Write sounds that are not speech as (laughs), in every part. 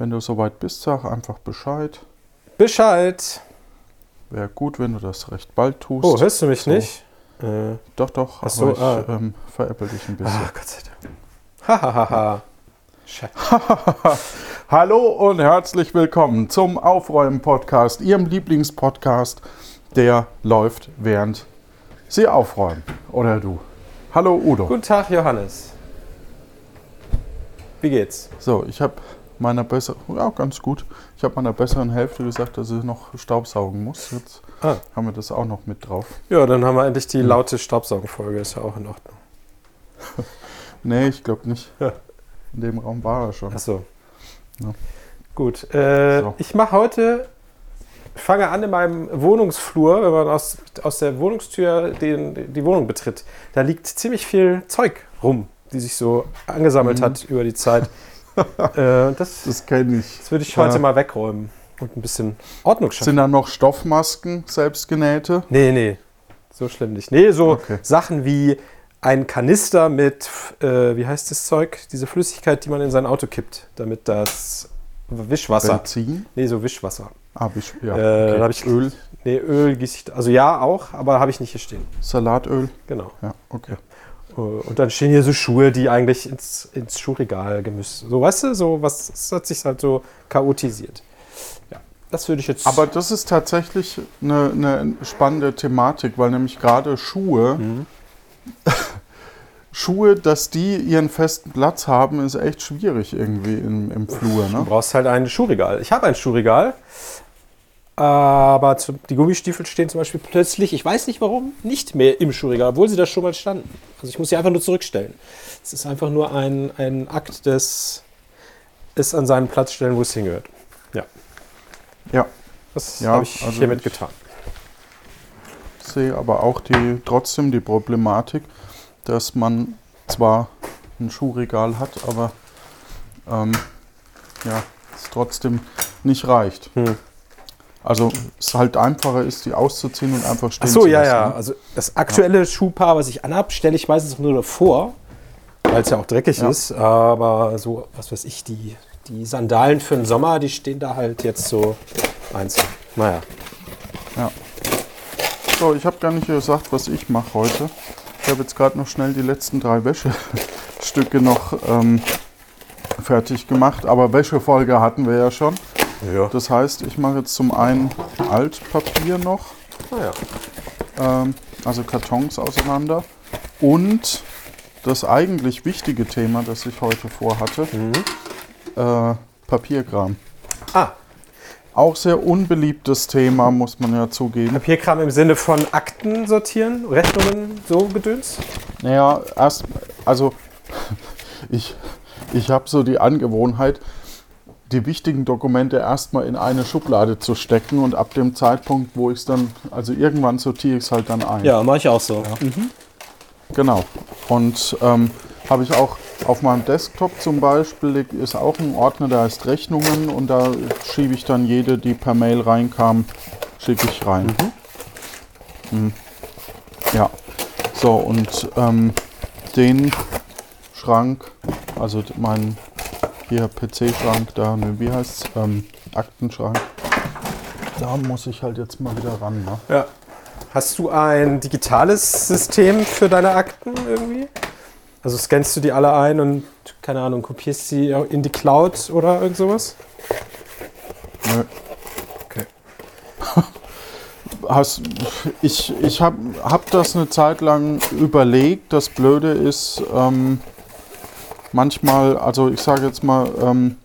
Wenn du soweit bist, sag einfach Bescheid. Bescheid. Wäre gut, wenn du das recht bald tust. Oh, hörst du mich So. nicht? Äh, Doch, doch. Ach so, ich ah. ähm, veräpple dich ein bisschen. ah, Gott sei Dank. Hahaha. Hallo und herzlich willkommen zum Aufräumen-Podcast, Ihrem Lieblingspodcast, der läuft, während Sie aufräumen. Oder du. Hallo Udo. Guten Tag, Johannes. Wie geht's? So, ich habe meiner besseren, ja ganz gut, ich habe meiner besseren Hälfte gesagt, dass ich noch staubsaugen muss. Jetzt Ah. haben wir das auch noch mit drauf. Ja, dann haben wir endlich die laute Staubsaugenfolge. Ist ja auch in Ordnung. (laughs) Nee, ich glaube nicht. In dem Raum war er schon. Achso. Ja. Gut. Äh, So. Ich mache heute, fange an in meinem Wohnungsflur, wenn man aus, aus der Wohnungstür den, die Wohnung betritt. Da liegt ziemlich viel Zeug rum, die sich so angesammelt Mhm. hat über die Zeit. (laughs) äh, das, Das kenne ich. das würde ich heute Ja. mal wegräumen und ein bisschen Ordnung schaffen. Sind da noch Stoffmasken, selbstgenähte? Nee, nee. So schlimm nicht. Nee, so Okay. Sachen wie ein Kanister mit, äh, wie heißt das Zeug? Diese Flüssigkeit, die man in sein Auto kippt, damit das Wischwasser. Benzin? Nee, so Wischwasser. Ah, ich, ja. Äh, okay. ich Öl, Nee, Öl gieße ich. Also ja, auch, aber habe ich nicht hier stehen. Salatöl. Genau. Ja, okay. Äh, Und dann stehen hier so Schuhe, die eigentlich ins, ins Schuhregal gemischt. So, weißt du, so was das hat sich halt so chaotisiert. Ja, das würde ich jetzt. Aber das ist tatsächlich eine, eine spannende Thematik, weil nämlich gerade Schuhe, Mhm. (laughs) Schuhe, dass die ihren festen Platz haben, ist echt schwierig irgendwie im, im Flur. Du Ne? brauchst halt ein Schuhregal. Ich habe ein Schuhregal. Aber die Gummistiefel stehen zum Beispiel plötzlich, ich weiß nicht warum, nicht mehr im Schuhregal, obwohl sie da schon mal standen. Also ich muss sie einfach nur zurückstellen. Es ist einfach nur ein, ein Akt des es an seinen Platz stellen, wo es hingehört. Ja, Ja, das Ja, habe ich also hiermit ich- getan. sehe aber auch die, trotzdem die Problematik, dass man zwar ein Schuhregal hat, aber ähm, ja, es trotzdem nicht reicht. Hm. Also es halt einfacher ist, die auszuziehen und einfach stehen Ach so, zu ja, lassen. ja. ne? Also das aktuelle Schuhpaar, was ich anhab, stelle ich meistens nur davor, weil es ja auch dreckig Ja. ist. Aber so, was weiß ich, die, die Sandalen für den Sommer, die stehen da halt jetzt so einzeln. Naja. Ja. So, ich habe gar nicht gesagt, was ich mache heute. Ich habe jetzt gerade noch schnell die letzten drei Wäschestücke noch ähm, fertig gemacht. Aber Wäschefolge hatten wir ja schon. Ja. Das heißt, ich mache jetzt zum einen Altpapier noch, Naja. ähm, also Kartons auseinander. Und das eigentlich wichtige Thema, das ich heute vorhatte, äh, Papierkram. Ah, Auch sehr unbeliebtes Thema, muss man ja zugeben. Papierkram im Sinne von Akten sortieren, Rechnungen, so Gedöns? Naja, erst, also (laughs) ich, ich habe so die Angewohnheit, die wichtigen Dokumente erstmal in eine Schublade zu stecken und ab dem Zeitpunkt, wo ich es dann, also irgendwann sortiere ich es halt dann ein. Ja, mache ich auch so. Genau. Und ähm, habe ich auch auf meinem Desktop zum Beispiel ist auch ein Ordner, der heißt Rechnungen und da schiebe ich dann jede, die per Mail reinkam, schicke ich rein. Mhm. Ja. So und ähm, den Schrank, also d- mein hier PC-Schrank, da, ne, wie heißt's? Ähm, Aktenschrank. Da muss ich halt jetzt mal wieder ran. Ne? Ja. Hast du ein digitales System für deine Akten irgendwie? Also scannst du die alle ein und, keine Ahnung, kopierst sie in die Cloud oder irgend sowas? Nö. Okay. (laughs) Hast, ich ich habe hab das eine Zeit lang überlegt. Das Blöde ist, ähm, manchmal, also ich sage jetzt mal, ähm,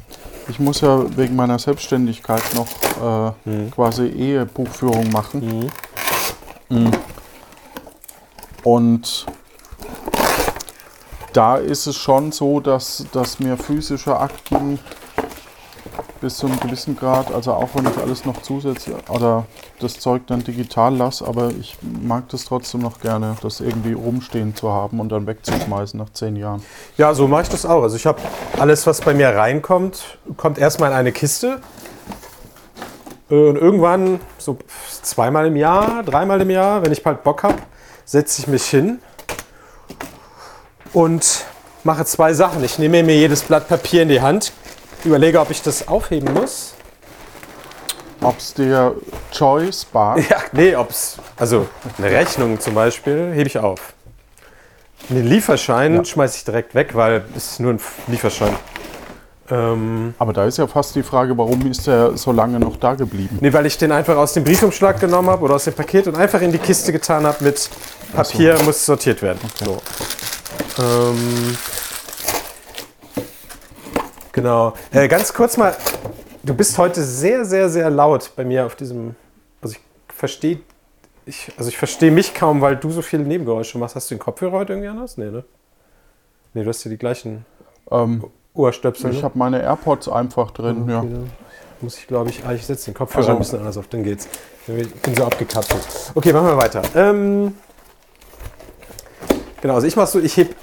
ich muss ja wegen meiner Selbstständigkeit noch äh, Mhm. quasi Ehebuchführung machen. Mhm. Und da ist es schon so, dass, dass mir physische Akten bis zu einem gewissen Grad, also auch wenn ich alles noch zusätzlich oder das Zeug dann digital lasse, aber ich mag das trotzdem noch gerne, das irgendwie rumstehen zu haben und dann wegzuschmeißen nach zehn Jahren. Ja, so mache ich das auch. Also ich habe alles, was bei mir reinkommt, kommt erstmal in eine Kiste. Äh, Und irgendwann, so zweimal im Jahr, dreimal im Jahr, wenn ich bald Bock habe, setze ich mich hin und mache zwei Sachen. Ich nehme mir jedes Blatt Papier in die Hand, überlege, ob ich das aufheben muss. Ob es dir Joy spart? (laughs) Ja, nee, ob's. Also eine Rechnung zum Beispiel hebe ich auf. Den Lieferschein Ja. schmeiße ich direkt weg, weil es ist nur ein Lieferschein. Ähm, Aber da ist ja fast die Frage, warum ist der so lange noch da geblieben? nee, weil ich den einfach aus dem Briefumschlag genommen habe oder aus dem Paket und einfach in die Kiste getan habe mit Papier, muss sortiert werden. So. Ähm, genau. Äh, ganz kurz mal, du bist heute sehr, sehr, sehr laut bei mir auf diesem. Also ich verstehe. Ich, also ich verstehe mich kaum, weil du so viele Nebengeräusche machst. Hast du den Kopfhörer heute irgendwie anders? Nee, ne? Nee, du hast ja die gleichen Ähm, Ohrstöpsel. ich ne? habe meine AirPods einfach drin. Ja. Okay, dann Muss ich, glaube ich, ah, ich setze den Kopfhörer Also- ein bisschen anders auf, dann geht's. Ich bin so abgekapselt. Okay, machen wir weiter. Ähm, genau, also ich mach so, ich heb,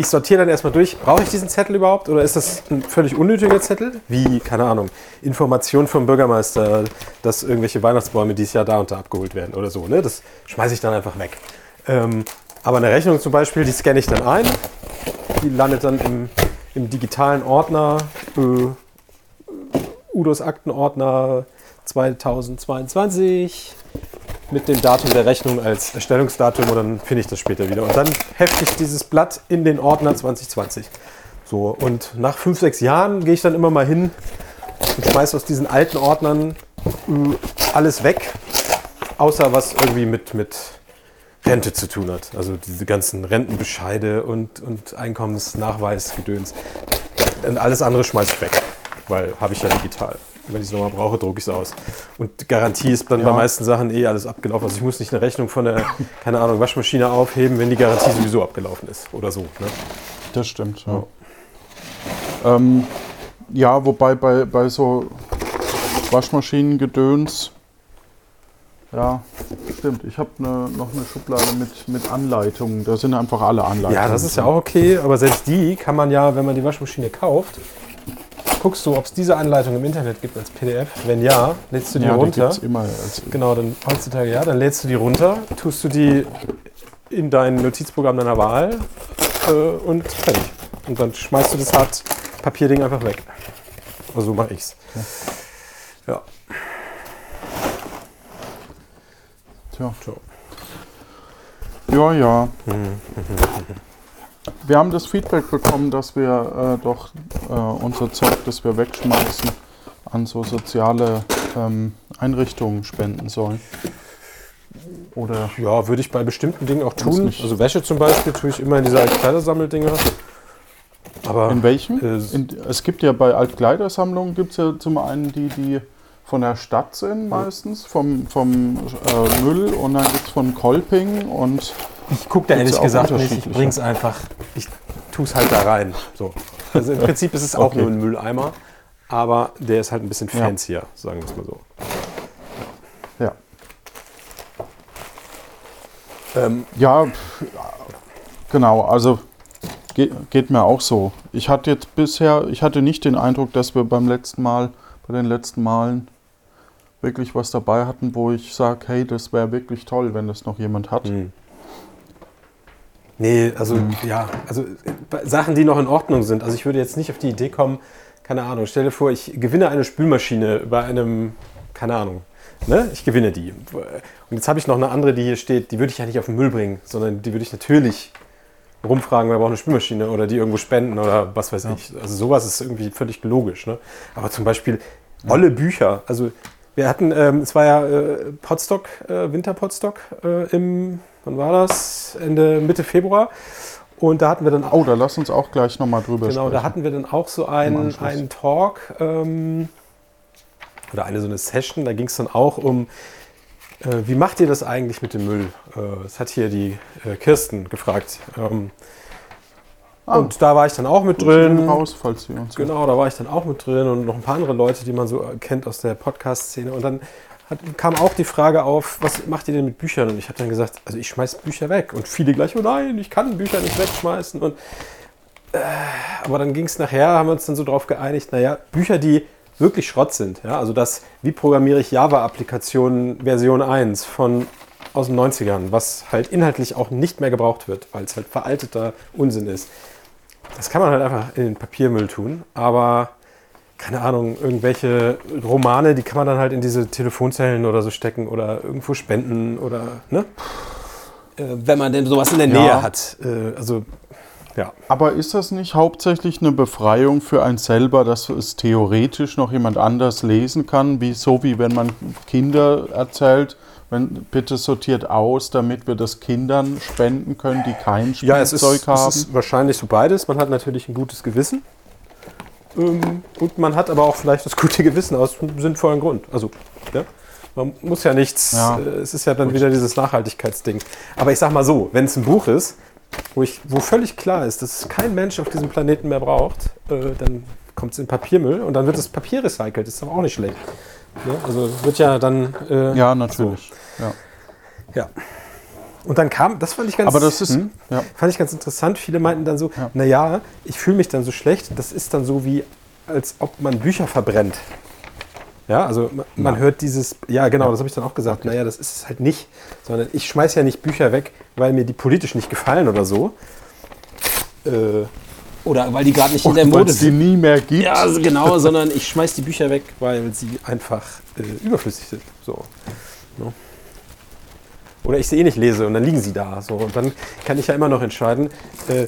ich sortiere dann erstmal durch. Brauche ich diesen Zettel überhaupt oder ist das ein völlig unnötiger Zettel? Wie, keine Ahnung, Information vom Bürgermeister, dass irgendwelche Weihnachtsbäume dieses Jahr da und da abgeholt werden oder so. Ne? Das schmeiße ich dann einfach weg. Ähm, aber eine Rechnung zum Beispiel, die scanne ich dann ein. Die landet dann im, im digitalen Ordner. Äh, Udos Aktenordner 2022 mit dem Datum der Rechnung als Erstellungsdatum und dann finde ich das später wieder. Und dann hefte ich dieses Blatt in den Ordner 2020. So, und nach fünf, sechs Jahren gehe ich dann immer mal hin und schmeiße aus diesen alten Ordnern äh, alles weg, außer was irgendwie mit, mit Rente zu tun hat. Also diese ganzen Rentenbescheide und, und Einkommensnachweisgedöns. Und alles andere schmeiße ich weg, weil habe ich ja digital. Wenn ich es nochmal brauche, drucke ich es aus. Und Garantie ist dann bei Ja. meisten Sachen eh alles abgelaufen. Also ich muss nicht eine Rechnung von der, (laughs) keine Ahnung, Waschmaschine aufheben, wenn die Garantie sowieso abgelaufen ist oder so. Ne? Das stimmt, ja. Ähm, ja, wobei bei, bei so Waschmaschinengedöns, ja, stimmt. Ich habe ne, noch eine Schublade mit, mit Anleitungen. Da sind einfach alle Anleitungen. Ja, das ist ja auch okay, aber selbst die kann man ja, wenn man die Waschmaschine kauft, guckst du, ob es diese Anleitung im Internet gibt als PDF. Wenn ja, lädst du die ja, die runter. gibt's immer. Genau, dann heutzutage ja, dann lädst du die runter, tust du die in dein Notizprogramm deiner Wahl äh, und fertig. Und dann schmeißt du das hart Papierding einfach weg. Also so mache ich's. Ja. tja. So. Ja, ja. Wir haben das Feedback bekommen, dass wir äh, doch äh, unser Zeug, das wir wegschmeißen, an so soziale ähm, Einrichtungen spenden sollen. Oder Ja, würde ich bei bestimmten Dingen auch tun. Also Wäsche zum Beispiel tue ich immer in diese Altkleidersammeldinger. Aber in welchen? äh, es gibt ja bei Altkleidersammlungen gibt es ja zum einen die, die von der Stadt sind meistens, vom, vom äh, Müll und dann gibt es von Kolping und Ich gucke da Gibt's ehrlich gesagt nicht. Ich bring's einfach. Ich tue es halt da rein. So. Also im Prinzip ist es auch Okay. nur ein Mülleimer, aber der ist halt ein bisschen Ja. fancier, sagen wir es mal so. ja. Ähm, Ja, genau, also geht, geht mir auch so. Ich hatte jetzt bisher, ich hatte nicht den Eindruck, dass wir beim letzten Mal, bei den letzten Malen wirklich was dabei hatten, wo ich sage, hey, das wäre wirklich toll, wenn das noch jemand hat. hm. Nee, also ja, also äh, Sachen, die noch in Ordnung sind. Also ich würde jetzt nicht auf die Idee kommen, keine Ahnung, stell dir vor, ich gewinne eine Spülmaschine bei einem, keine Ahnung, ne? Ich gewinne die. Und jetzt habe ich noch eine andere, die hier steht, die würde ich ja nicht auf den Müll bringen, sondern die würde ich natürlich rumfragen, wer braucht eine Spülmaschine oder die irgendwo spenden oder was weiß ich. Also sowas ist irgendwie völlig logisch. Ne? Aber zum Beispiel olle Bücher. Also wir hatten, ähm, es war ja äh, Potsdok, äh, Winter-Potsdok äh, im, wann war das? Ende, Mitte Februar. Und da hatten wir dann auch Oh, da lass uns auch gleich nochmal drüber Genau, da sprechen. hatten wir dann auch so einen, einen Talk ähm, oder eine so eine Session. Da ging es dann auch um, äh, wie macht ihr das eigentlich mit dem Müll? Äh, das hat hier die äh, Kirsten gefragt. Ähm, Ah, und da war ich dann auch mit drin. raus, falls Sie uns Genau, da war ich dann auch mit drin und noch ein paar andere Leute, die man so äh, kennt aus der Podcast-Szene. Und dann hat, kam auch die Frage auf, was macht ihr denn mit Büchern? Und ich habe dann gesagt, also ich schmeiß Bücher weg. Und viele gleich, oh nein, ich kann Bücher nicht wegschmeißen. Und, äh, aber dann ging es nachher, haben wir uns dann so drauf geeinigt, naja, Bücher, die wirklich Schrott sind. Ja? Also das, wie programmiere ich Java-Applikationen Version 1 von aus den 90ern, was halt inhaltlich auch nicht mehr gebraucht wird, weil es halt veralteter Unsinn ist. Das kann man halt einfach in den Papiermüll tun, aber keine Ahnung, irgendwelche Romane, die kann man dann halt in diese Telefonzellen oder so stecken oder irgendwo spenden oder, ne? Äh, wenn man denn sowas in der Ja. Nähe hat. Äh, also, ja. Aber ist das nicht hauptsächlich eine Befreiung für einen selber, dass es theoretisch noch jemand anders lesen kann, wie so wie wenn man Kinder erzählt, wenn bitte sortiert aus, damit wir das Kindern spenden können, die kein Ja, es ist, Spielzeug haben? es ist wahrscheinlich so beides. Man hat natürlich ein gutes Gewissen. Ähm, und man hat aber auch vielleicht das gute Gewissen aus einem sinnvollen Grund. Also, ja, man muss ja nichts, Ja. äh, es ist ja dann wieder dieses Nachhaltigkeitsding. Aber ich sag mal so, wenn es ein Buch ist, wo, ich, wo völlig klar ist, dass es kein Mensch auf diesem Planeten mehr braucht, äh, dann kommt es in Papiermüll und dann wird das Papier recycelt. Ist aber auch nicht schlecht. Ne? Also wird ja dann. Äh, ja, natürlich. Ja. ja. Und dann kam, das fand ich ganz, Aber das ist, Hm? ja. fand ich ganz interessant. Viele meinten dann so, Ja. naja, ich fühle mich dann so schlecht. Das ist dann so wie, als ob man Bücher verbrennt. Ja, also man, man hört dieses, ja genau, das habe ich dann auch gesagt. Naja, das ist es halt nicht, sondern ich schmeiße ja nicht Bücher weg, weil mir die politisch nicht gefallen oder so. Äh, oder weil die gerade nicht in der Weil Mode es die sind. nie mehr gibt. Ja, also genau, sondern ich schmeiß die Bücher weg, weil sie einfach äh, überflüssig sind. So. No. Oder ich sie eh nicht lese und dann liegen sie da. So. Und dann kann ich ja immer noch entscheiden, äh,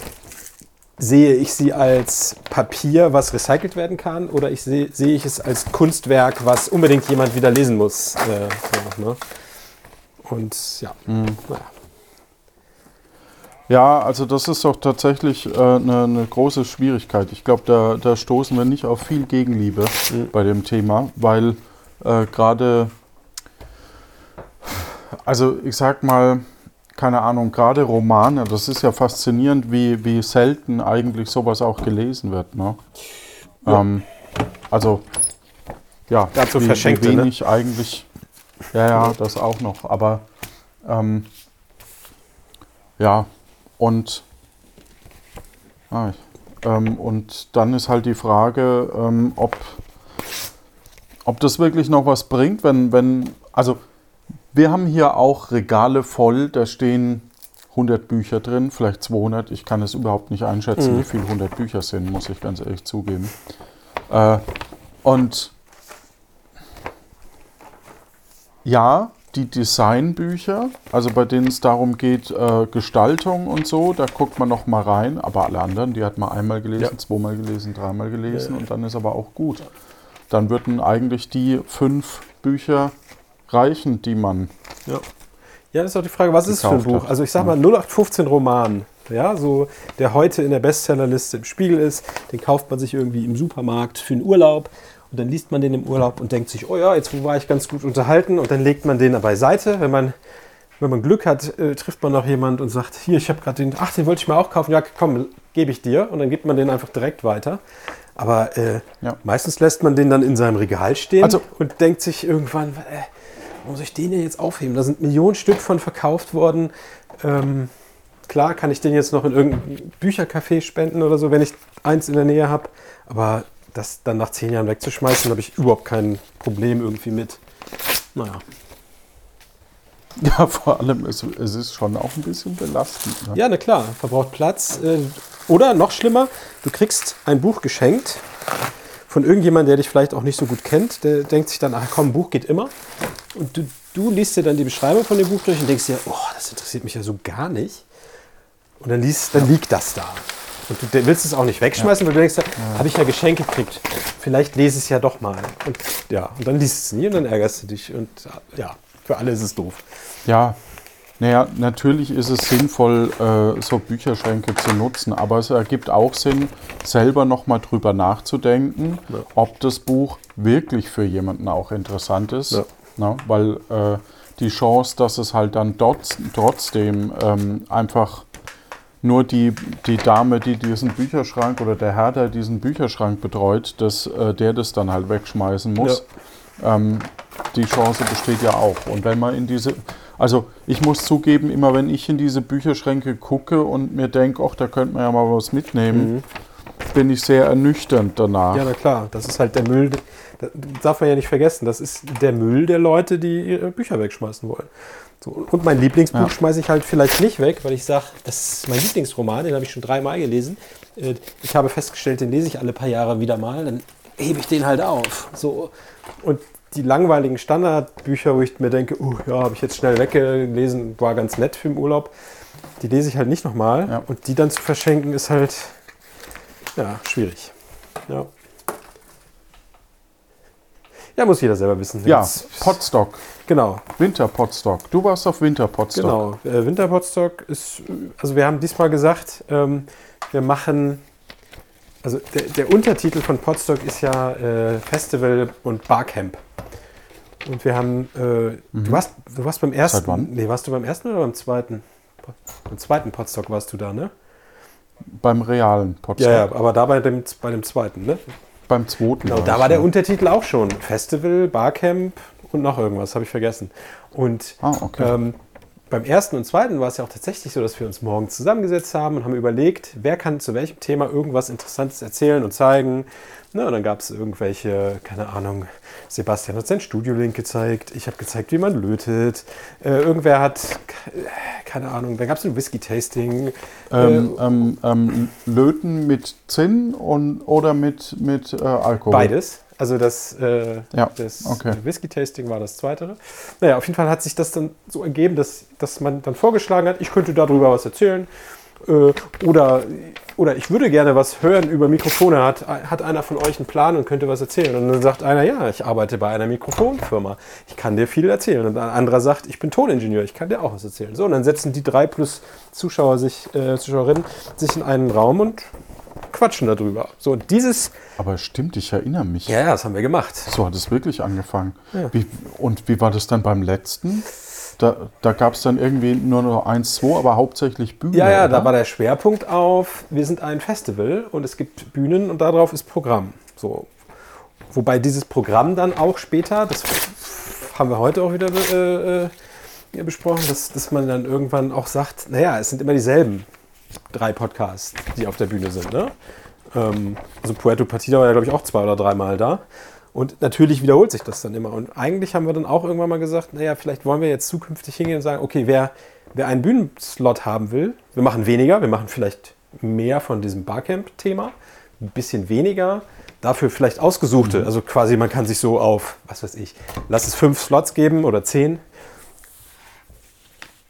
sehe ich sie als Papier, was recycelt werden kann, oder ich sehe, sehe ich es als Kunstwerk, was unbedingt jemand wieder lesen muss. Äh, so, ne? Und ja, naja. Ja, also das ist doch tatsächlich äh, eine, eine große Schwierigkeit. Ich glaube, da, da stoßen wir nicht auf viel Gegenliebe bei dem Thema, weil äh, gerade, also ich sag mal, keine Ahnung, gerade Romane, das ist ja faszinierend, wie, wie selten eigentlich sowas auch gelesen wird. Ne? Ja. Ähm, also, ja, Dazu wie, Verschenkte, wie ne? wenig eigentlich, ja, ja, das auch noch, aber ähm, ja, und, ah, ähm, und dann ist halt die Frage, ähm, ob, ob das wirklich noch was bringt, wenn, wenn, also wir haben hier auch Regale voll, da stehen 100 Bücher drin, vielleicht 200, ich kann es überhaupt nicht einschätzen, Mhm. wie viel 100 Bücher sind, muss ich ganz ehrlich zugeben. Äh, und ja, die Designbücher, also bei denen es darum geht, äh, Gestaltung und so, da guckt man noch mal rein, aber alle anderen, die hat man einmal gelesen, Ja. zweimal gelesen, dreimal gelesen Ja. und dann ist aber auch gut. Dann würden eigentlich die fünf Bücher reichen, die man. Ja. ja, das ist auch die Frage, was ist für ein Buch? hat. Also ich sag mal 0815 Roman, ja, so der heute in der Bestsellerliste im Spiegel ist, den kauft man sich irgendwie im Supermarkt für einen Urlaub und dann liest man den im Urlaub und denkt sich, oh ja, jetzt war ich ganz gut unterhalten und dann legt man den beiseite, wenn man wenn man Glück hat, äh, trifft man noch jemand und sagt, hier, ich habe gerade den, ach, den wollte ich mal auch kaufen, ja, komm, gebe ich dir und dann gibt man den einfach direkt weiter. Aber äh, Ja. meistens lässt man den dann in seinem Regal stehen Also- und denkt sich irgendwann, äh, warum soll ich den denn jetzt aufheben? Da sind Millionen Stück von verkauft worden. Ähm, klar kann ich den jetzt noch in irgendein Büchercafé spenden oder so, wenn ich eins in der Nähe habe. Aber das dann nach zehn Jahren wegzuschmeißen, habe ich überhaupt kein Problem irgendwie mit. Naja. (laughs) Ja, vor allem, es, es ist schon auch ein bisschen belastend. Ne? Ja, na klar, verbraucht Platz. Äh, Oder noch schlimmer, du kriegst ein Buch geschenkt von irgendjemandem, der dich vielleicht auch nicht so gut kennt. Der denkt sich dann, ach komm, ein Buch geht immer. Und du, du liest dir dann die Beschreibung von dem Buch durch und denkst dir, oh, das interessiert mich ja so gar nicht. Und dann, liest, dann liegt das da. Und du willst es auch nicht wegschmeißen, weil du denkst, habe ich ja Geschenk gekriegt. Vielleicht lese ich es ja doch mal. Und ja, und dann liest es nie und dann ärgerst du dich. Und ja, für alle ist es doof. Ja, naja, natürlich ist es sinnvoll, äh, so Bücherschränke zu nutzen, aber es ergibt auch Sinn, selber nochmal drüber nachzudenken, Ja. ob das Buch wirklich für jemanden auch interessant ist. Ja. Na, weil äh, die Chance, dass es halt dann dort, trotzdem ähm, einfach nur die, die Dame, die diesen Bücherschrank oder der Herr, der diesen Bücherschrank betreut, dass äh, der das dann halt wegschmeißen muss. Ähm, die Chance besteht ja auch. Und wenn man in diese, also ich muss zugeben, immer wenn ich in diese Bücherschränke gucke und mir denke, ach, da könnte man ja mal was mitnehmen, bin ich sehr ernüchternd danach. Ja, na klar, das ist halt der Müll. Das darf man ja nicht vergessen. Das ist der Müll der Leute, die ihre Bücher wegschmeißen wollen. So, und mein Lieblingsbuch Ja. schmeiße ich halt vielleicht nicht weg, weil ich sage, das ist mein Lieblingsroman, den habe ich schon dreimal gelesen. Äh, Ich habe festgestellt, den lese ich alle paar Jahre wieder mal. Dann hebe ich den halt auf. So. Und die langweiligen Standardbücher, wo ich mir denke, uh, ja, habe ich jetzt schnell weggelesen, war ganz nett für den Urlaub, die lese ich halt nicht nochmal. Ja. Und die dann zu verschenken, ist halt ja, schwierig. Ja. Ja, muss jeder selber wissen. Ja, Jetzt- Potstock, genau. Winter-Potstock. Du warst auf Winter-Potstock. Genau, äh, Winterpotstock ist, also wir haben diesmal gesagt, ähm, wir machen, also der, der Untertitel von Potstock ist ja äh, Festival und Barcamp. Und wir haben, äh, du, warst, du warst beim ersten, Mhm. Seit wann? nee, warst du beim ersten oder beim zweiten? Beim zweiten Potstock warst du da, ne? Beim realen Potstock. Ja, ja, aber da bei dem, bei dem zweiten, ne? Beim zweiten. Genau, da war der ja. Untertitel auch schon. Festival, Barcamp und noch irgendwas, habe ich vergessen. Und Ah, okay. ähm, beim ersten und zweiten war es ja auch tatsächlich so, dass wir uns morgens zusammengesetzt haben und haben überlegt, wer kann zu welchem Thema irgendwas Interessantes erzählen und zeigen. Ne, und dann gab es irgendwelche, keine Ahnung, Sebastian hat sein Studiolink gezeigt, ich habe gezeigt, wie man lötet. Äh, irgendwer hat, ke- keine Ahnung, da gab es ein Whisky-Tasting. ähm, ähm, ähm, Löten mit Zinn und, oder mit, mit äh, Alkohol? Beides. Also das, äh, Ja, das okay. Whisky-Tasting war das zweite. Naja, auf jeden Fall hat sich das dann so ergeben, dass, dass man dann vorgeschlagen hat, ich könnte darüber was erzählen. Äh, oder, oder ich würde gerne was hören über Mikrofone. Hat, hat einer von euch einen Plan und könnte was erzählen? Und dann sagt einer, ja, ich arbeite bei einer Mikrofonfirma. Ich kann dir viel erzählen. Und ein anderer sagt, ich bin Toningenieur. Ich kann dir auch was erzählen. So, und dann setzen die drei plus Zuschauer sich, äh, Zuschauerinnen sich in einen Raum und quatschen darüber. So, und dieses, Aber stimmt, ich erinnere mich. ja, ja, das haben wir gemacht. So hat es wirklich angefangen. Ja. Wie, und wie war das dann beim letzten? Da, da gab es dann irgendwie nur noch eins, zwei, aber hauptsächlich Bühne. Ja, ja, oder? da war der Schwerpunkt auf, wir sind ein Festival und es gibt Bühnen und darauf ist Programm. So. Wobei dieses Programm dann auch später, das haben wir heute auch wieder äh, äh, besprochen, dass, dass man dann irgendwann auch sagt, naja, es sind immer dieselben drei Podcasts, die auf der Bühne sind. Ne? Ähm, also Puerto Partida war ja, glaube ich, auch zwei oder dreimal da. Und natürlich wiederholt sich das dann immer. Und eigentlich haben wir dann auch irgendwann mal gesagt, naja, vielleicht wollen wir jetzt zukünftig hingehen und sagen, okay, wer, wer einen Bühnenslot haben will, wir machen weniger, wir machen vielleicht mehr von diesem Barcamp-Thema, ein bisschen weniger, dafür vielleicht ausgesuchte. Also quasi, man kann sich so auf, was weiß ich, lass es fünf Slots geben oder zehn.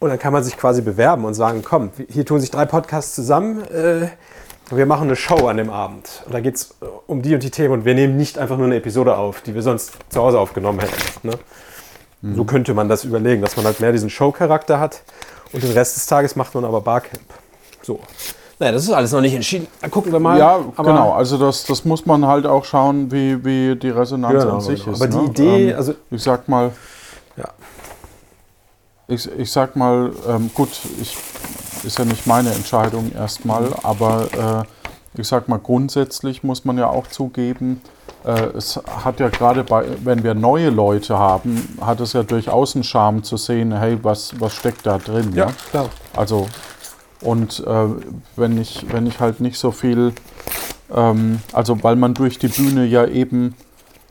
Und dann kann man sich quasi bewerben und sagen, komm, hier tun sich drei Podcasts zusammen, äh, wir machen eine Show an dem Abend. Und da geht es um die und die Themen und wir nehmen nicht einfach nur eine Episode auf, die wir sonst zu Hause aufgenommen hätten. Ne? So könnte man das überlegen, dass man halt mehr diesen Show-Charakter hat und den Rest des Tages macht man aber Barcamp. So. Naja, das ist alles noch nicht entschieden. Dann gucken wir mal. Ja, Aber- genau. Also das, das muss man halt auch schauen, wie, wie die Resonanz Genau, an sich genau. ist. Aber die ne? Idee, ähm, also ich sag mal, Ja. Ich, ich sag mal, ähm, gut, ich, ist ja nicht meine Entscheidung erstmal, aber äh, ich sag mal, grundsätzlich muss man ja auch zugeben, äh, es hat ja gerade bei, wenn wir neue Leute haben, hat es ja durchaus einen Charme zu sehen, hey, was, was steckt da drin? ja, ne? klar. Also, und äh, wenn, ich, wenn ich halt nicht so viel, ähm, also weil man durch die Bühne ja eben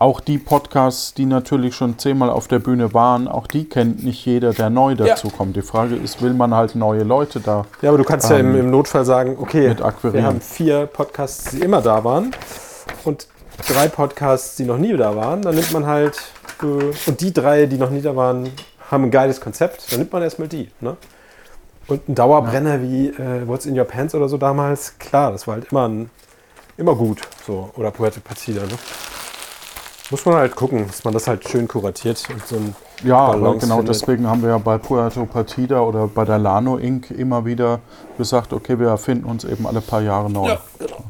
auch die Podcasts, die natürlich schon zehnmal auf der Bühne waren, auch die kennt nicht jeder, der neu dazu kommt. Die Frage ist, will man halt neue Leute da? Ja, aber du kannst ja im, Ähm, im Notfall sagen, okay, wir haben vier Podcasts, die immer da waren und drei Podcasts, die noch nie da waren. Dann nimmt man halt, äh, und die drei, die noch nie da waren, haben ein geiles Konzept. Dann nimmt man erstmal die. Ne? Und ein Dauerbrenner wie äh, What's in Your Pants oder so damals, klar, das war halt immer, ein, immer gut. So. Oder Puerto Partida. Ne? Muss man halt gucken, dass man das halt schön kuratiert und so ein Ja, Balance genau findet. deswegen haben wir ja bei Puerto Partida oder bei der Lano Inc. immer wieder gesagt, okay, wir erfinden uns eben alle paar Jahre neu. Ja, genau.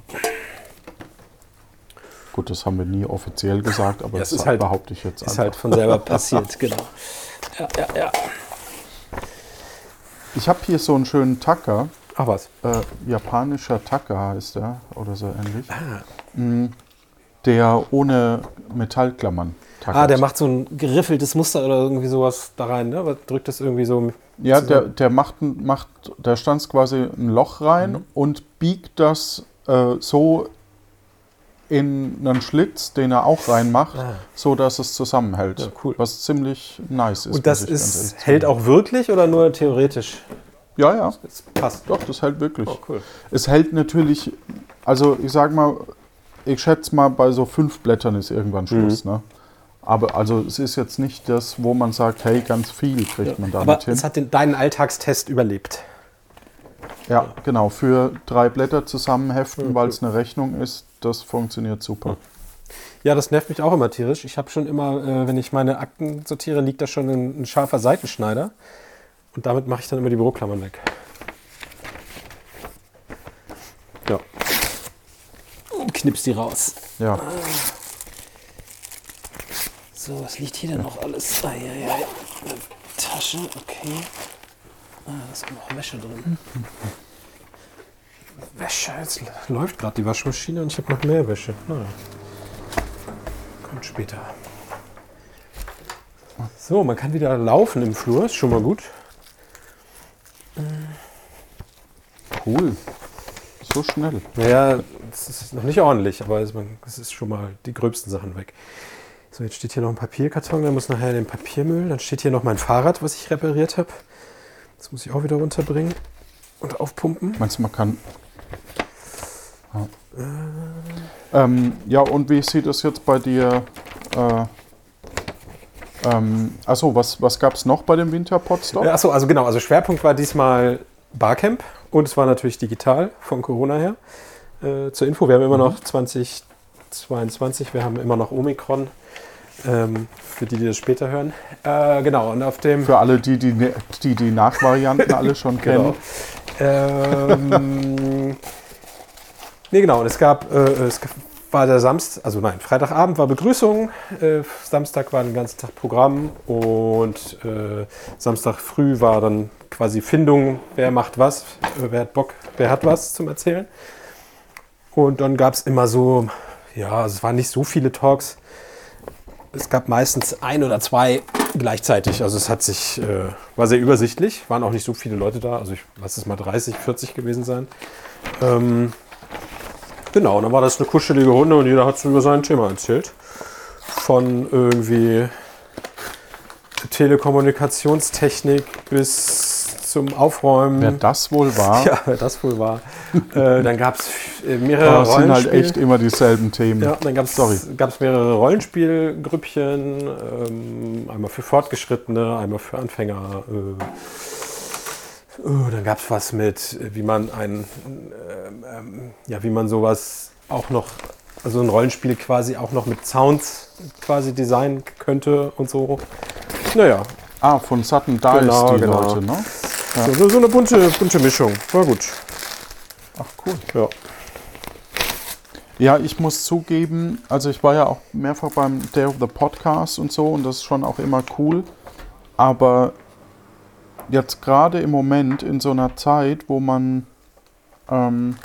Gut, das haben wir nie offiziell gesagt, aber Das das, ist halt- behaupte ich jetzt Ist einfach. halt von selber (laughs) passiert, genau. Ja, ja, ja. Ich habe hier so einen schönen Tacker. Ach was. Äh, japanischer Tacker heißt er oder so ähnlich. Ah. Mm, Der ohne Metallklammern tackert. Ah, der macht so ein geriffeltes Muster oder irgendwie sowas da rein, ne? Drückt das irgendwie so. Ja, der, zusammen. der macht, macht, der stanzt quasi ein Loch rein Mhm. und biegt das äh, so in einen Schlitz, den er auch reinmacht, Ah. so dass es zusammenhält. Ja, cool. Was ziemlich nice ist. Und das ist, hält auch wirklich oder nur theoretisch? Ja, ja. Das passt. Doch, das hält wirklich. Oh, cool. Es hält natürlich, also ich sag mal, ich schätze mal, bei so fünf Blättern ist irgendwann Schluss. Ne? Aber also es ist jetzt nicht das, wo man sagt, hey, ganz viel kriegt man damit Aber hin. es hat den, deinen Alltagstest überlebt. Ja, genau. Für drei Blätter zusammenheften, weil es eine Rechnung ist, das funktioniert super. Ja, das nervt mich auch immer tierisch. Ich habe schon immer, äh, wenn ich meine Akten sortiere, liegt da schon ein, ein scharfer Seitenschneider. Und damit mache ich dann immer die Büroklammern weg. Ja. Und knips die raus. Ja. So, was liegt hier denn noch alles? Eieiei. Eine Tasche, okay. Ah, da ist noch Wäsche drin. Wäsche, jetzt läuft gerade die Waschmaschine und ich habe noch mehr Wäsche. Naja. Kommt später. So, man kann wieder laufen im Flur, ist schon mal gut. Cool. So schnell. Naja, es ist noch nicht ordentlich, aber es ist schon mal die gröbsten Sachen weg. So, jetzt steht hier noch ein Papierkarton, der muss nachher in den Papiermüll. Dann steht hier noch mein Fahrrad, was ich repariert habe. Das muss ich auch wieder runterbringen und aufpumpen. Meinst du, man kann. Ja. Ähm, ja, und wie sieht es jetzt bei dir? Äh, ähm, achso, was, was gab es noch bei dem Winterpotstop? Ja, achso, also genau, also Schwerpunkt war diesmal Barcamp und es war natürlich digital von Corona her. Äh, zur Info, wir haben immer noch 2022, wir haben immer noch Omikron. Ähm, für die, die das später hören. Äh, genau, und auf dem. Für alle, die die, ne- die, die Nachvarianten (laughs) alle schon kennen. Genau. ähm, (laughs) nee, genau. Und es gab, äh, es war der Samstag, also nein, Freitagabend war Begrüßung, äh, Samstag war den ganzen Tag Programm und äh, Samstag früh war dann quasi Findung, wer macht was, äh, wer hat Bock, wer hat was zum Erzählen. Und dann gab es immer so, ja, es waren nicht so viele Talks. Es gab meistens ein oder zwei gleichzeitig. Also es hat sich, äh, war sehr übersichtlich, waren auch nicht so viele Leute da. Also ich lass es mal 30, 40 gewesen sein. Ähm, genau, dann war das eine kuschelige Runde und jeder hat so über sein Thema erzählt. Von irgendwie Telekommunikationstechnik bis zum Aufräumen. Wer das wohl war, (laughs) ja, wer das wohl war. äh, dann gab es mehrere aber es sind halt echt immer dieselben Themen. ja, dann gab es mehrere Rollenspielgrüppchen, ähm, einmal für Fortgeschrittene, einmal für Anfänger. Äh, oh, dann gab es was mit, äh, wie man ein, ähm, ähm, ja, wie man sowas auch noch, also ein Rollenspiel quasi auch noch mit Sounds quasi designen könnte und so. Naja, Ah, von Sutton Dice, Genau, die genau. Leute, ne? So, so, so eine bunte, bunte Mischung. War gut. Ach, cool. Ja. Ja, ich muss zugeben, also ich war ja auch mehrfach beim Day of the Podcast und so und das ist schon auch immer cool. Aber jetzt gerade im Moment in so einer Zeit, wo man, ähm,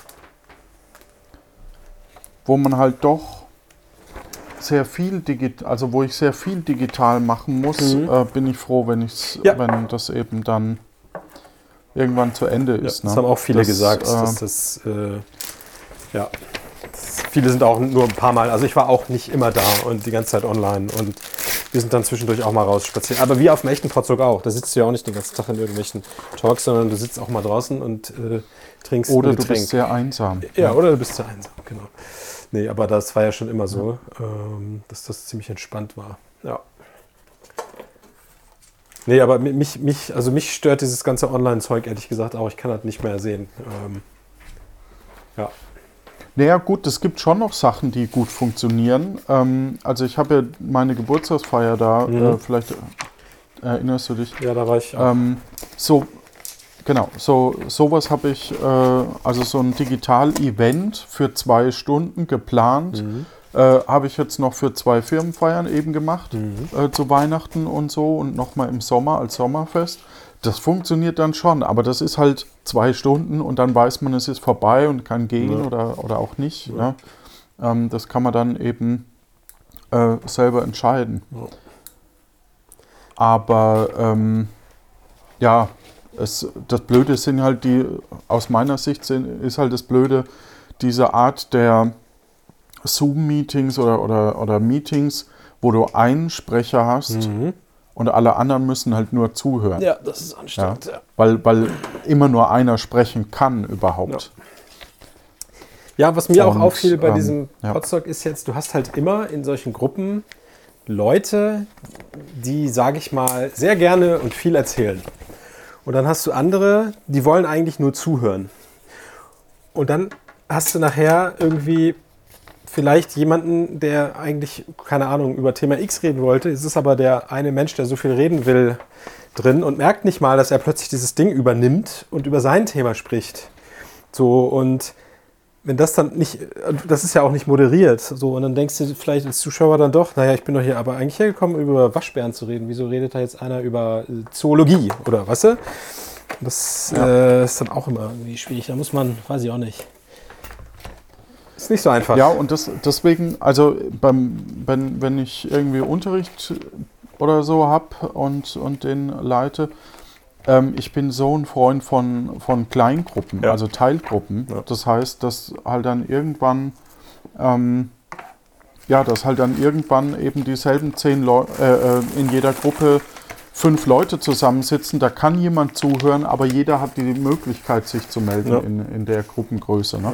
wo man halt doch sehr viel digital, also wo ich sehr viel digital machen muss, Mhm. äh, bin ich froh, wenn ich Ja. wenn das eben dann irgendwann zu Ende Ja, ist. das ne? haben auch viele Das, gesagt, äh, dass das, äh, ja, das, viele sind auch nur ein paar Mal, also ich war auch nicht immer da und die ganze Zeit online und wir sind dann zwischendurch auch mal rausspaziert. Aber wie auf dem echten Potsdok auch, da sitzt du ja auch nicht den ganzen Tag in irgendwelchen Talks, sondern du sitzt auch mal draußen und äh, trinkst Oder ein du bist sehr einsam. ja, oder du bist sehr einsam, genau. Nee, aber das war ja schon immer so, ähm, dass das ziemlich entspannt war. Ja. Nee, aber mi- mich, mich, also mich stört dieses ganze Online-Zeug ehrlich gesagt auch. Ich kann das nicht mehr sehen. Ähm, ja. Naja, gut, es gibt schon noch Sachen, die gut funktionieren. Ähm, also ich habe ja meine Geburtstagsfeier da, Mhm. äh, vielleicht erinnerst du dich. ja, da war ich auch. Ähm, so, genau, so sowas habe ich, äh, also so ein Digital-Event für zwei Stunden geplant. Mhm. Äh, habe ich jetzt noch für zwei Firmenfeiern eben gemacht, Mhm. äh, zu Weihnachten und so und nochmal im Sommer als Sommerfest. Das funktioniert dann schon, aber das ist halt zwei Stunden und dann weiß man, es ist vorbei und kann gehen Ja. oder, oder auch nicht. Ja. Ne? Ähm, das kann man dann eben äh, selber entscheiden. Ja. Aber ähm, ja, es, das Blöde sind halt die, aus meiner Sicht sind, ist halt das Blöde, diese Art der Zoom-Meetings oder, oder, oder Meetings, wo du einen Sprecher hast Mhm. und alle anderen müssen halt nur zuhören. Ja, das ist anstrengend. Ja. Weil, weil immer nur einer sprechen kann überhaupt. Ja, was mir auch Und, auffiel bei ähm, diesem ja. Podstock ist jetzt, du hast halt immer in solchen Gruppen Leute, die, sage ich mal, sehr gerne und viel erzählen. Und dann hast du andere, die wollen eigentlich nur zuhören. Und dann hast du nachher irgendwie vielleicht jemanden, der eigentlich, keine Ahnung, über Thema X reden wollte. Es ist aber der eine Mensch, der so viel reden will, drin und merkt nicht mal, dass er plötzlich dieses Ding übernimmt und über sein Thema spricht. So, und wenn das dann nicht, das ist ja auch nicht moderiert, so, und dann denkst du vielleicht als Zuschauer dann doch, naja, ich bin doch hier aber eigentlich hergekommen, über Waschbären zu reden. Wieso redet da jetzt einer über äh, Zoologie oder was? weißt du? Das äh, ist dann auch immer irgendwie schwierig. Da muss man, weiß ich auch nicht. Ist nicht so einfach. Ja, und das, deswegen, also beim, wenn, wenn ich irgendwie Unterricht oder so habe und, und den leite, ähm, ich bin so ein Freund von, von Kleingruppen, Ja. also Teilgruppen. Ja. Das heißt, dass halt dann irgendwann, ähm, ja, dass halt dann irgendwann eben dieselben zehn Leute äh, äh, in jeder Gruppe fünf Leute zusammensitzen, da kann jemand zuhören, aber jeder hat die Möglichkeit, sich zu melden Ja. in, in der Gruppengröße. Ne?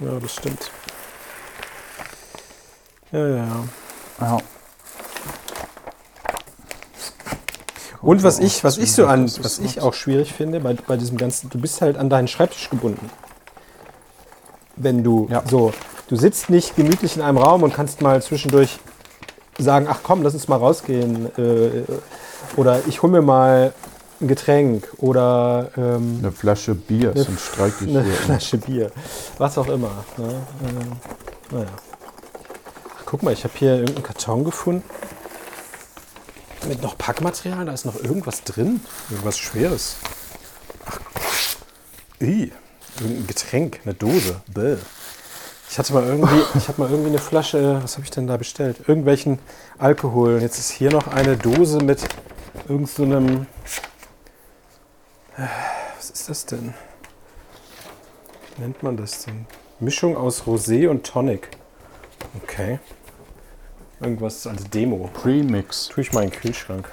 Ja, das stimmt. Ja, ja, ja. Ja. Und was ich, was ich so an, was ich auch schwierig finde bei, bei diesem ganzen, du bist halt an deinen Schreibtisch gebunden. Wenn du Ja. so, du sitzt nicht gemütlich in einem Raum und kannst mal zwischendurch sagen, ach komm, lass uns mal rausgehen. Äh, oder ich hol mir mal ein Getränk oder ähm, Eine Flasche Bier, Eine sonst streike ich (laughs) eine hier. Flasche Bier. Was auch immer. Ne? Ähm, naja. Ach, guck mal, ich habe hier irgendeinen Karton gefunden. Mit noch Packmaterial. Da ist noch irgendwas drin. Irgendwas Schweres. Ach. Ih, irgendein Getränk, eine Dose. Bäh. Ich hatte mal irgendwie, (laughs) ich habe mal irgendwie eine Flasche, was habe ich denn da bestellt? Irgendwelchen Alkohol. Und jetzt ist hier noch eine Dose mit irgend so einem. Was ist das denn? Wie nennt man das denn? Mischung aus Rosé und Tonic. Okay. Irgendwas als Demo. Premix. Tue ich mal in den Kühlschrank.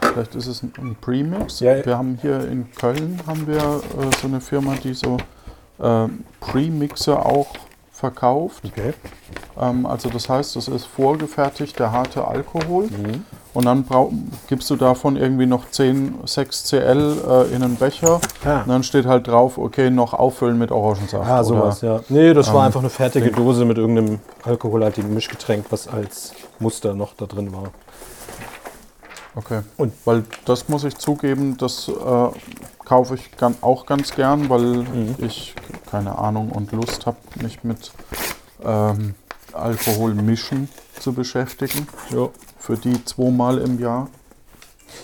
Vielleicht ist es ein- Premix. Ja, ja. Wir haben hier in Köln haben wir äh, so eine Firma, die so äh, Premixer auch verkauft. Okay. Ähm, also das heißt, das ist vorgefertigt der harte Alkohol. Mhm. Und dann gibst du davon irgendwie noch 10, 6 CL äh, in einen Becher. Ah. Und dann steht halt drauf, okay, noch auffüllen mit Orangensaft. Ah, sowas, ja. Nee, das war ähm, einfach eine fertige. Dose mit irgendeinem alkoholhaltigen Mischgetränk, was als Muster noch da drin war. Okay. Und- weil das muss ich zugeben, das äh, kaufe ich auch ganz gern, weil Mhm. ich keine Ahnung und Lust habe, mich mit ähm, Alkohol mischen zu beschäftigen. Ja, Für die zweimal im Jahr.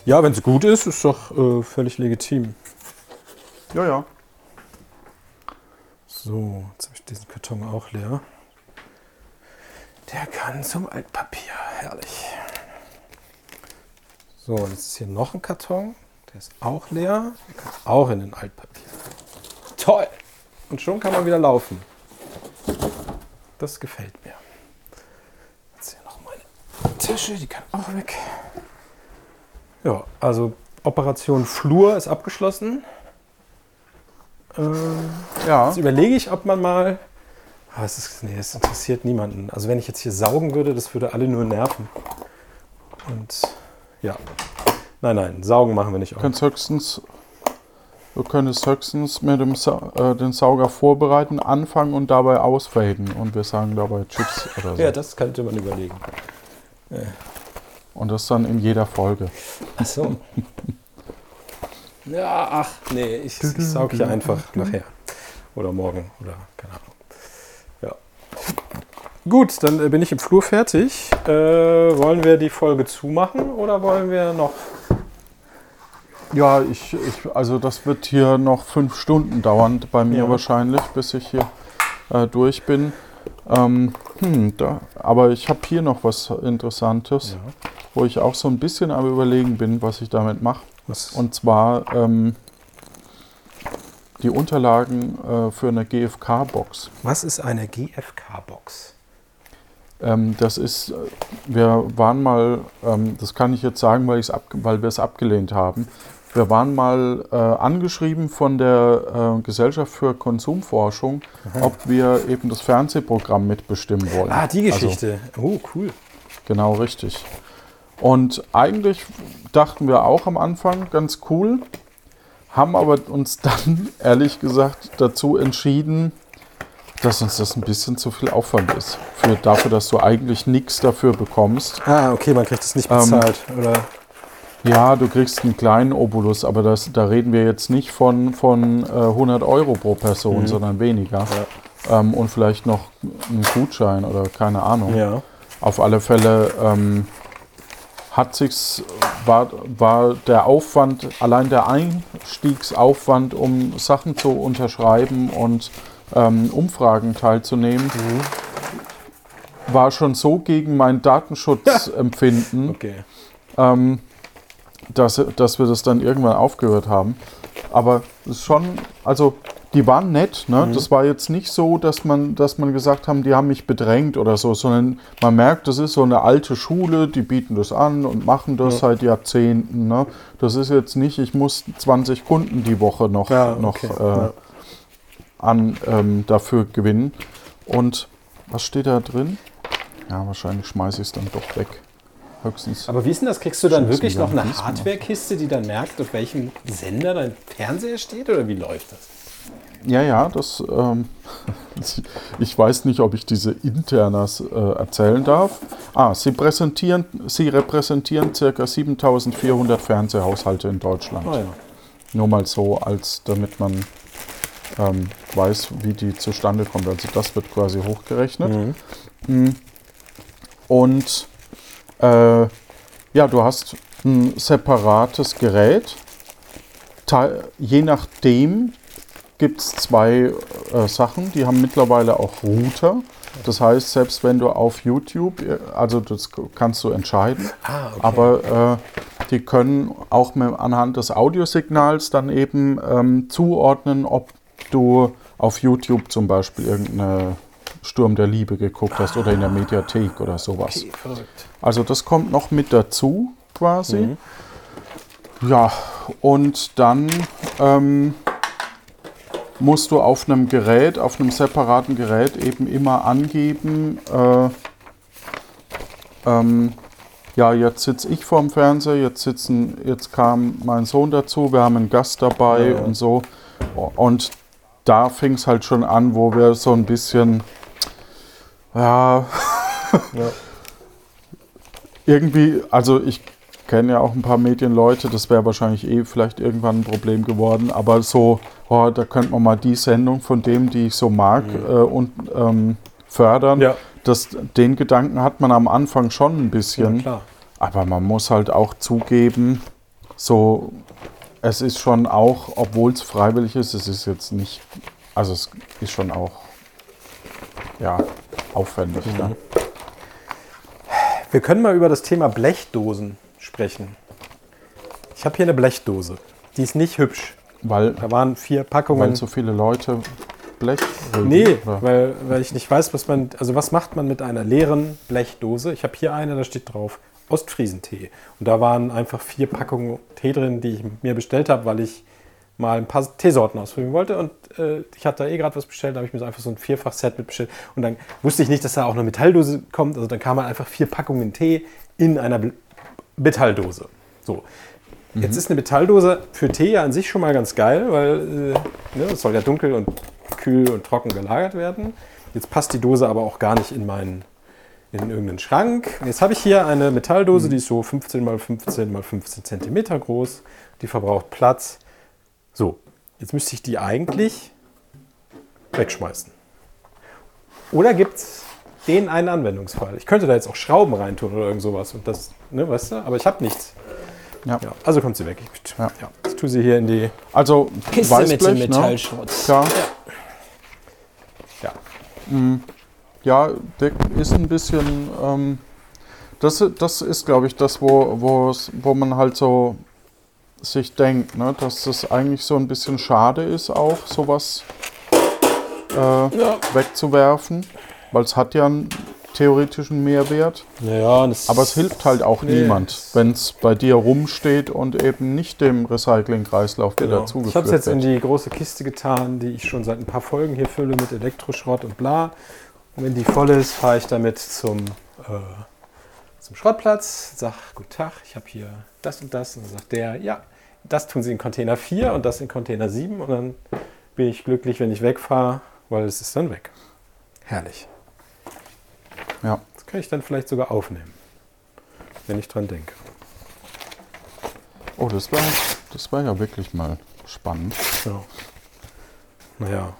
ja wenn es gut ist, ist doch äh, völlig legitim. Ja, ja. So, jetzt habe ich diesen Karton auch leer. Der kann zum Altpapier. Herrlich. So, und jetzt ist hier noch ein Karton. Der ist auch leer. Der kann auch in den Altpapier. Toll! Und schon kann man wieder laufen. Das gefällt mir. Jetzt hier noch meine Tasche, die kann auch weg. Ja, also Operation Flur ist abgeschlossen. Ähm, Ja, Jetzt überlege ich, ob man mal. Ah, es ist, nee, es interessiert niemanden. Also wenn ich jetzt hier saugen würde, das würde alle nur nerven. Und ja. Nein, nein, saugen machen wir nicht du kannst höchstens, du könntest höchstens mit dem Sa äh, den Sauger vorbereiten, anfangen und dabei ausfaden. Und wir sagen dabei Chips oder so. Ja, das könnte man überlegen. und das dann in jeder Folge. Ach so. Ja, ach, nee, ich, ich saug hier einfach nachher. Oder morgen oder keine Ahnung. Gut, dann äh, bin ich im Flur fertig. Äh, wollen wir die Folge zumachen oder wollen wir noch Ja, ich, ich, also das wird hier noch fünf Stunden dauern bei mir Ja. wahrscheinlich, bis ich hier äh, durch bin. Ähm, hm, da, aber ich habe hier noch was Interessantes, Ja. wo ich auch so ein bisschen am Überlegen bin, was ich damit mache. Und zwar ähm, die Unterlagen äh, für eine GFK-Box. Was ist eine GFK-Box? Ähm, das ist, wir waren mal, ähm, das kann ich jetzt sagen, weil, ab, weil wir es abgelehnt haben. wir waren mal äh, angeschrieben von der äh, Gesellschaft für Konsumforschung, ob wir eben das Fernsehprogramm mitbestimmen wollen. Ah, die Also, Geschichte. oh, cool. genau, richtig. Und eigentlich dachten wir auch am Anfang ganz cool, haben aber uns dann (laughs) ehrlich gesagt dazu entschieden, dass uns das ein bisschen zu viel Aufwand ist. Für, dafür, dass du eigentlich nichts dafür bekommst. Ah, okay, man kriegt das nicht Ähm, bezahlt. oder? Ja, du kriegst einen kleinen Obolus, aber das, da reden wir jetzt nicht von, von äh, 100 Euro pro Person, sondern weniger. Ähm, und vielleicht noch einen Gutschein oder keine Ahnung. Ja. Auf alle Fälle ähm, hat sich's, war, war der Aufwand, allein der Einstiegsaufwand, um Sachen zu unterschreiben und ähm, Umfragen teilzunehmen, war schon so gegen mein Datenschutzempfinden, Okay. ähm, dass, dass wir das dann irgendwann aufgehört haben. Aber es ist schon, also die waren nett, ne? Das war jetzt nicht so, dass man, dass man gesagt haben, die haben mich bedrängt oder so, sondern man merkt, das ist so eine alte Schule, die bieten das an und machen das seit Jahrzehnten. Ne? Das ist jetzt nicht, ich muss 20 Kunden die Woche noch, Ja, noch okay, äh, ja. An, ähm, dafür gewinnen. Und was steht da drin? Ja, wahrscheinlich schmeiße ich es dann doch weg. Höchstens. Aber wie ist denn das? Kriegst du dann wirklich wir noch eine. Hardware-Kiste, die dann merkt, auf welchem Sender dein Fernseher steht? Oder wie läuft das? Ja, ja, das. Ähm, (laughs) ich weiß nicht, ob ich diese Internas äh, erzählen darf. Ah, sie präsentieren, sie repräsentieren ca. 7400 Fernsehhaushalte in Deutschland. Ah, ja. Nur mal so, als damit man ähm, weiß, wie die zustande kommt. Also das wird quasi hochgerechnet. Mm. Und äh, ja, du hast ein separates Gerät. Teil, je nachdem gibt es zwei äh, Sachen. Die haben mittlerweile auch Router. Das heißt, selbst wenn du auf YouTube, äh, also das kannst du entscheiden, Ah, okay. aber äh, die können auch mit, anhand des Audiosignals dann eben ähm, zuordnen, ob du auf YouTube zum Beispiel irgendeine Sturm der Liebe geguckt hast oder in der Mediathek oder sowas. Okay, verrückt. Also das kommt noch mit dazu quasi. Ja, und dann ähm, musst du auf einem Gerät, auf einem separaten Gerät eben immer angeben, äh, ähm, ja, jetzt sitze ich vorm Fernseher, jetzt sitzen, jetzt kam mein Sohn dazu, wir haben einen Gast dabei Ja, ja. und so. Und da fing es halt schon an, wo wir so ein bisschen, ja, (laughs) Ja. irgendwie, also ich kenne ja auch ein paar Medienleute, das wäre wahrscheinlich eh vielleicht irgendwann ein Problem geworden, aber so, oh, da könnte man mal die Sendung von dem, die ich so mag, äh, und ähm, fördern. Mhm. Ja. Das, den Gedanken hat man am Anfang schon ein bisschen, Ja, aber man muss halt auch zugeben, so, es ist schon auch, obwohl es freiwillig ist, es ist jetzt nicht, also es ist schon auch, ja, aufwendig. Mhm. Ne? Wir können mal über das Thema Blechdosen sprechen. Ich habe hier eine Blechdose. Die ist nicht hübsch. Weil, Da waren vier Packungen. weil so viele Leute Blech rügen, Nee, oder? weil, weil ich nicht weiß, was man. Also, was macht man mit einer leeren Blechdose? Ich habe hier eine, da steht drauf Ostfriesentee. Und da waren einfach vier Packungen Tee drin, die ich mir bestellt habe, weil ich mal ein paar Teesorten ausprobieren wollte. Und äh, ich hatte da eh gerade was bestellt, da habe ich mir so einfach so ein Vierfach-Set mitbestellt. Und dann wusste ich nicht, dass da auch eine Metalldose kommt. Also, dann kam halt einfach vier Packungen Tee in einer Metalldose. So. Jetzt ist eine Metalldose für Tee ja an sich schon mal ganz geil, weil äh, ne, es soll ja dunkel und kühl und trocken gelagert werden. Jetzt passt die Dose aber auch gar nicht in meinen in irgendeinen Schrank. Jetzt habe ich hier eine Metalldose, die ist so 15 mal 15 mal 15 Zentimeter groß. Die verbraucht Platz. So, jetzt müsste ich die eigentlich wegschmeißen. Oder gibt es den einen Anwendungsfall? Ich könnte da jetzt auch Schrauben reintun oder irgend sowas und das, ne, weißt du, aber ich habe nichts. Ja. Ja, also kommt sie weg. Ich, Ja. ja. ich tue sie hier in die Also Kiste mit dem Weißblech, ne? Metallschrott. Klar. Ja. Ja, der ist ein bisschen. Ähm, das, das ist, glaube ich, das, wo, wo man halt so sich denkt, ne? dass das eigentlich so ein bisschen schade ist, auch sowas äh, Ja. wegzuwerfen. Weil es hat ja, ein- theoretischen Mehrwert. Naja, das Aber es hilft halt auch Nee, niemand, wenn es bei dir rumsteht und eben nicht dem Recyclingkreislauf wieder Genau. Ich zugeführt habe es jetzt in wird. die große Kiste getan, die ich schon seit ein paar Folgen hier fülle mit Elektroschrott und bla. Und wenn die voll ist, fahre ich damit zum, äh, zum Schrottplatz, sag, guten Tag, ich habe hier das und das. Und dann sagt der, ja, das tun Sie in Container 4 und das in Container 7. Und dann bin ich glücklich, wenn ich wegfahre, weil es ist dann weg. Herrlich. Ja. Das kann ich dann vielleicht sogar aufnehmen, wenn ich dran denke. Oh, das war, das war ja wirklich mal spannend. Ja. Naja,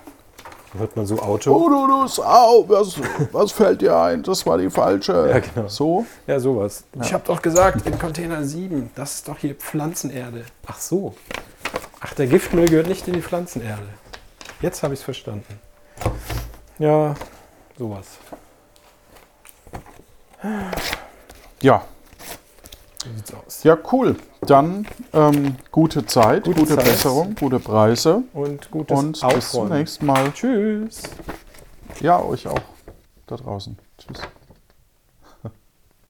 hört man so Auto. Oh, du, du, Sau, was, was fällt dir ein? Das war die falsche. Ja, genau. So? Ja, sowas. Ich habe doch gesagt, in Container 7, das ist doch hier Pflanzenerde. Ach so. Ach, der Giftmüll gehört nicht in die Pflanzenerde. Jetzt habe ich es verstanden. Ja, sowas. Ja. So sieht's aus. Ja, cool. Dann ähm, gute Zeit, Gute gute, Zeit. Besserung, gute Preise Und gutes und bis zum Aufräumen. nächsten Mal. Tschüss. Ja, euch auch da draußen. Tschüss.